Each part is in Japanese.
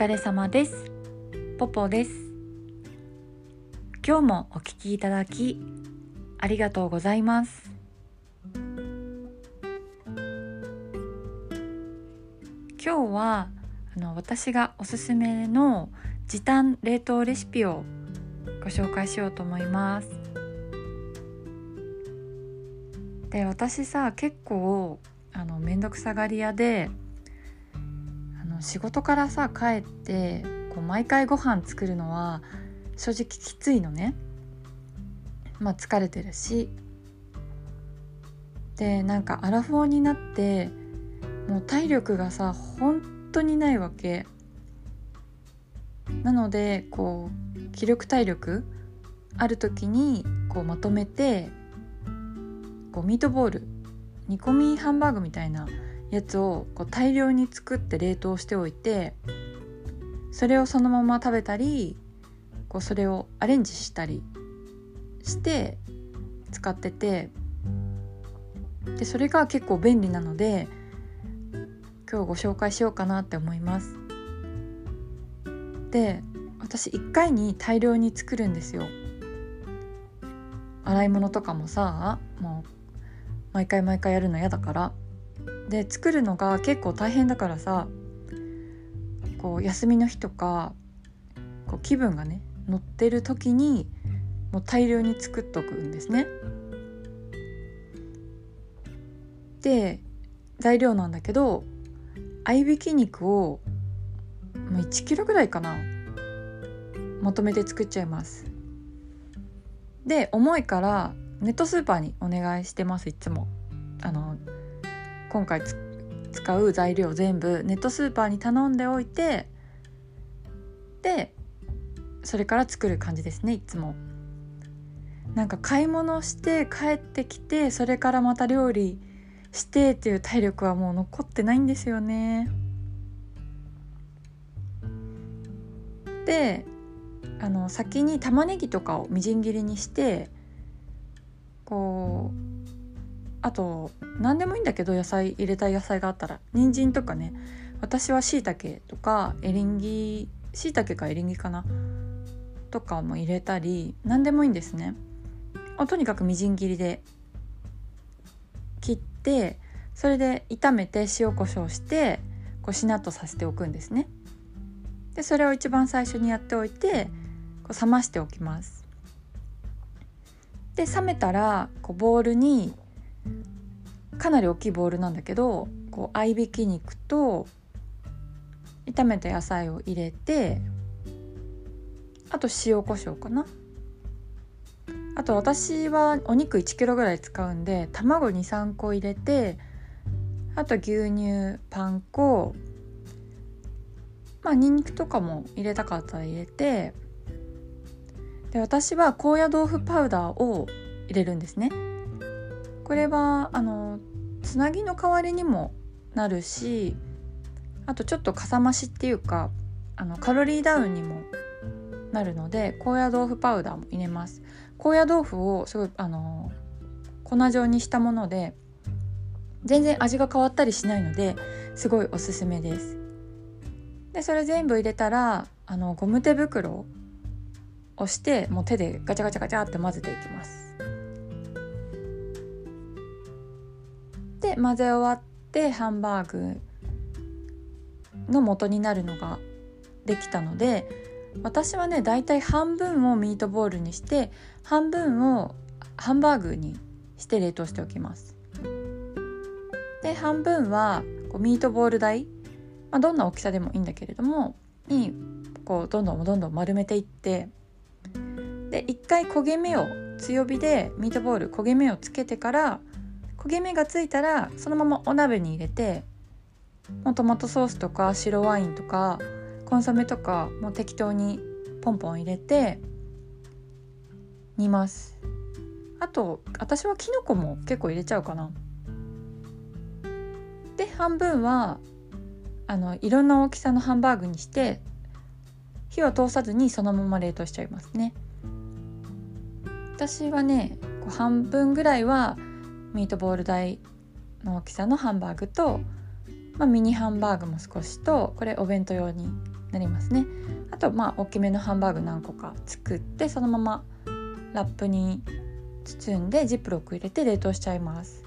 疲れ様です。ポポです。今日もお聞きいただきありがとうございます。今日はあの私がおすすめの時短冷凍レシピをご紹介しようと思います。で私さ結構あの面倒くさがり屋で仕事からさ帰ってこう毎回ご飯作るのは正直きついのね。まあ疲れてるしでなんかアラフォーになってもう体力がさ本当にないわけ。なのでこう気力体力ある時にこうまとめてこうミートボール煮込みハンバーグみたいなやつをこう大量に作って冷凍しておいてそれをそのまま食べたりこうそれをアレンジしたりして使っててでそれが結構便利なので今日ご紹介しようかなって思います。で私1回に大量に作るんですよ。洗い物とかもさもう毎回毎回やるの嫌だからで作るのが結構大変だからさこう休みの日とかこう気分がね乗ってる時にもう大量に作っとくんですね。で材料なんだけど合いびき肉をもう1キロぐらいかなまとめて作っちゃいます。で重いからネットスーパーにお願いしてますいつも。あの今回使う材料全部ネットスーパーに頼んでおいてでそれから作る感じですねいつも。なんか買い物して帰ってきてそれからまた料理してっていう体力はもう残ってないんですよね。であの先に玉ねぎとかをみじん切りにしてこうあと何でもいいんだけど野菜入れたい野菜があったら人参とかね。私はしいたけとかエリンギしいたけかエリンギかな。とかも入れたり何でもいいんですね。とにかくみじん切りで切ってそれで炒めて塩コショウしてこうしなっとさせておくんですね。でそれを一番最初にやっておいてこう冷ましておきます。で冷めたらこうボウルにかなり大きいボウルなんだけどこう合いびき肉と炒めた野菜を入れてあと塩コショウかな。あと私はお肉1キロぐらい使うんで卵23個入れてあと牛乳パン粉まあにんにくとかも入れたかったら入れてで私は高野豆腐パウダーを入れるんですね。これはあのつなぎの代わりにもなるしあとちょっとかさ増しっていうかあのカロリーダウンにもなるので高野豆腐パウダーも入れます。高野豆腐をすごいあの粉状にしたもので全然味が変わったりしないのですごいおすすめです。でそれ全部入れたらあのゴム手袋をしてもう手でガチャガチャガチャって混ぜていきます。で混ぜ終わってハンバーグの元になるのができたので私はねだいたい半分をミートボールにして半分をハンバーグにして冷凍しておきます。で半分はこうミートボール台、まあ、どんな大きさでもいいんだけれどもにこうどんどんどんどん丸めていってで一回焦げ目を強火でミートボール焦げ目をつけてから焦げ目がついたらそのままお鍋に入れてもうトマトソースとか白ワインとかコンソメとかもう適当にポンポン入れて煮ます。あと私はきのこも結構入れちゃうかな。で半分はあのいろんな大きさのハンバーグにして火を通さずにそのまま冷凍しちゃいますね。私はねこう半分ぐらいはミートボール大の大きさのハンバーグと、まあ、ミニハンバーグも少しとこれお弁当用になりますね。あとまあ大きめのハンバーグ何個か作ってそのままラップに包んでジップロック入れて冷凍しちゃいます。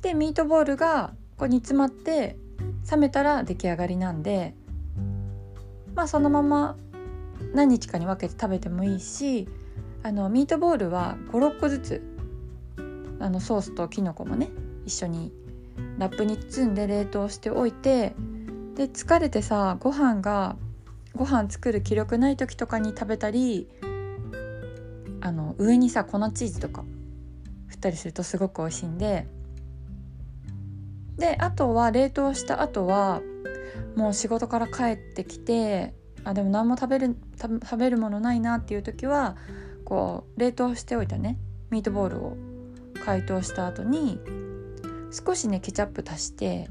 でミートボールがこう煮詰まって冷めたら出来上がりなんでまあそのまま何日かに分けて食べてもいいしあのミートボールは56個ずつ。あのソースときのこもね一緒にラップに包んで冷凍しておいてで疲れてさご飯がご飯作る気力ない時とかに食べたりあの上にさ粉チーズとか振ったりするとすごく美味しいんで。であとは冷凍した後はもう仕事から帰ってきてあでも何も食べる食べるものないなっていう時はこう冷凍しておいたねミートボールを解凍した後に少しねケチャップ足して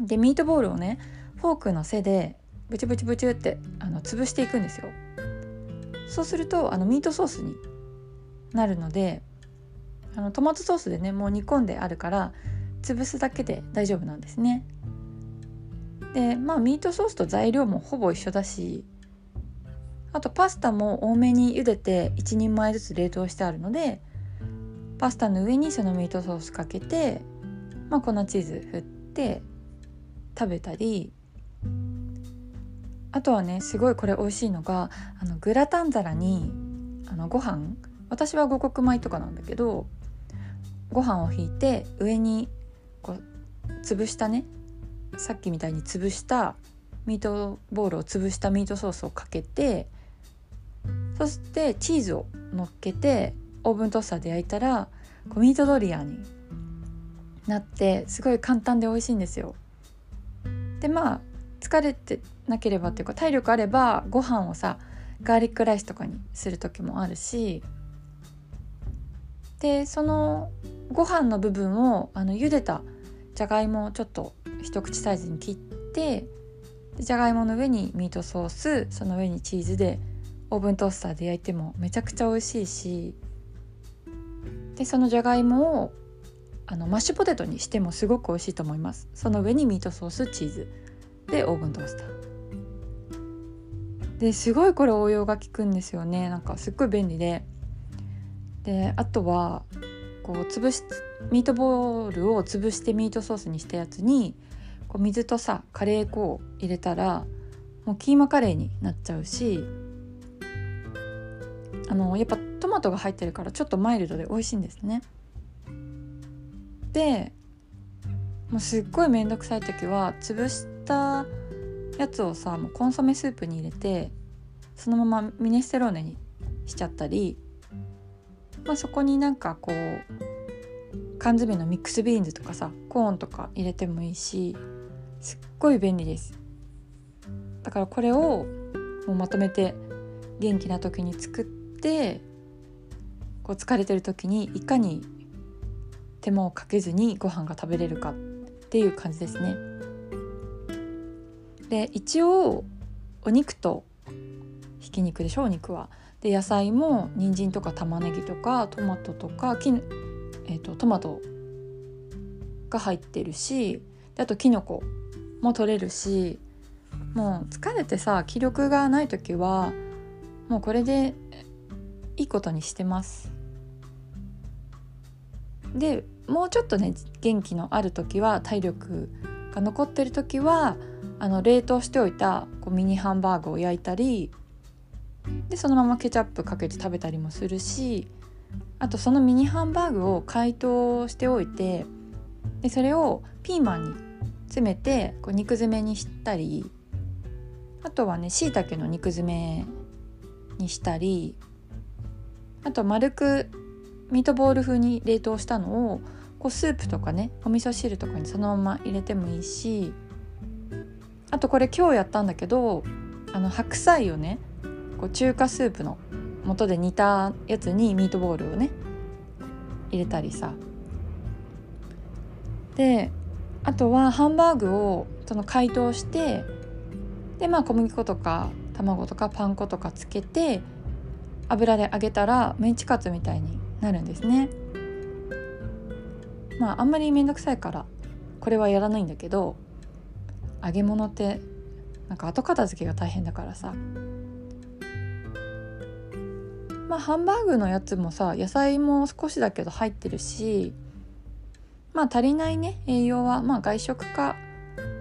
でミートボールをねフォークの背でブチブチブチってあの潰していくんですよ。そうするとあのミートソースになるのであのトマトソースでねもう煮込んであるから潰すだけで大丈夫なんですね。でまあミートソースと材料もほぼ一緒だしあとパスタも多めに茹でて1人前ずつ冷凍してあるのでパスタの上にそのミートソースかけて、まあ、粉チーズ振って食べたりあとはねすごいこれ美味しいのがあのグラタン皿にあのご飯私は五穀米とかなんだけどご飯をひいて上にこう潰したねさっきみたいに潰したミートボールを潰したミートソースをかけてそしてチーズを乗っけてオーブントースターで焼いたらこうミートドリアになってすごい簡単で美味しいんですよ。でまあ疲れてなければっていうか体力あればご飯をさガーリックライスとかにする時もあるしでそのご飯の部分をあの茹でたじゃがいもをちょっと一口サイズに切ってじゃがいもの上にミートソースその上にチーズでオーブントースターで焼いてもめちゃくちゃ美味しいしでそのじゃがいもをあのマッシュポテトにしてもすごく美味しいと思います。その上にミートソースチーズ。でオーブントースター。ですごいこれ応用が効くんですよね。なんかすっごい便利で。であとはこう潰しミートボールを潰してミートソースにしたやつにこう水とさカレー粉を入れたらもうキーマカレーになっちゃうしあのやっぱトマトが入ってるからちょっとマイルドで美味しいんですね。でもうすっごい面倒くさい時は潰したやつをさもうコンソメスープに入れてそのままミネステローネにしちゃったり、まあ、そこになんかこう缶詰のミックスビーンズとかさコーンとか入れてもいいしすっごい便利ですだからこれをもうまとめて元気な時に作ってこう疲れてる時にいかに手間をかけずにご飯が食べれるかっていう感じですね。で一応お肉とひき肉でしょお肉は。で野菜も人参とか玉ねぎとかトマトとかき、えーと、トマトが入ってるしであときのこも取れるしもう疲れてさ気力がない時はもうこれでいいことにしてます。でもうちょっとね元気のある時は体力が残ってる時はあの冷凍しておいたこうミニハンバーグを焼いたりでそのままケチャップかけて食べたりもするしあとそのミニハンバーグを解凍しておいてでそれをピーマンに詰めてこう肉詰めにしたりあとはねしいたけの肉詰めにしたりあと丸くミートボール風に冷凍したのをこうスープとかねお味噌汁とかにそのまま入れてもいいしあとこれ今日やったんだけどあの白菜をねこう中華スープの素で煮たやつにミートボールをね入れたりさ。であとはハンバーグをその解凍してでまあ小麦粉とか卵とかパン粉とかつけて油で揚げたらメンチカツみたいになるんですね。まああんまり面倒くさいからこれはやらないんだけど揚げ物ってなんか後片付けが大変だからさまあハンバーグのやつもさ野菜も少しだけど入ってるしまあ足りないね栄養はまあ外食か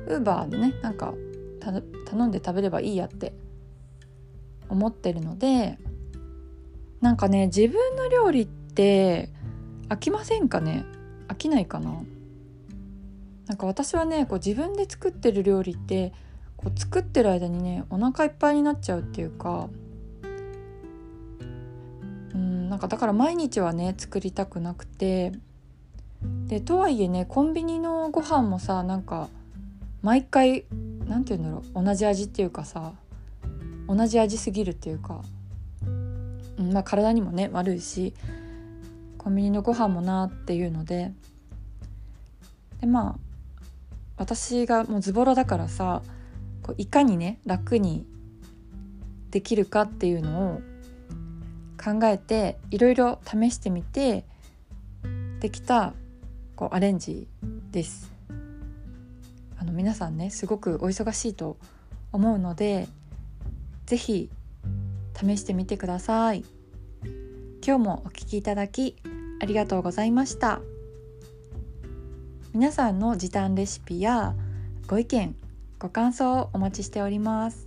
ウーバーでねなんか頼んで食べればいいやって思ってるのでなんかね自分の料理って飽きませんかね？飽きないかな？なんか私はねこう自分で作ってる料理ってこう作ってる間にねお腹いっぱいになっちゃうっていうかうんなんかだから毎日はね作りたくなくてでとはいえねコンビニのご飯もさなんか毎回何て言うんだろう同じ味っていうかさ同じ味すぎるっていうか、まあ体にもね悪いしコンビニのご飯もなっていうのででまあ私がもうズボラだからさこういかにね楽にできるかっていうのを考えていろいろ試してみてできたこうアレンジです。あの皆さんねすごくお忙しいと思うので是非試してみてください。今日もお聴きいただきありがとうございました皆さんの時短レシピやご意見ご感想をお待ちしております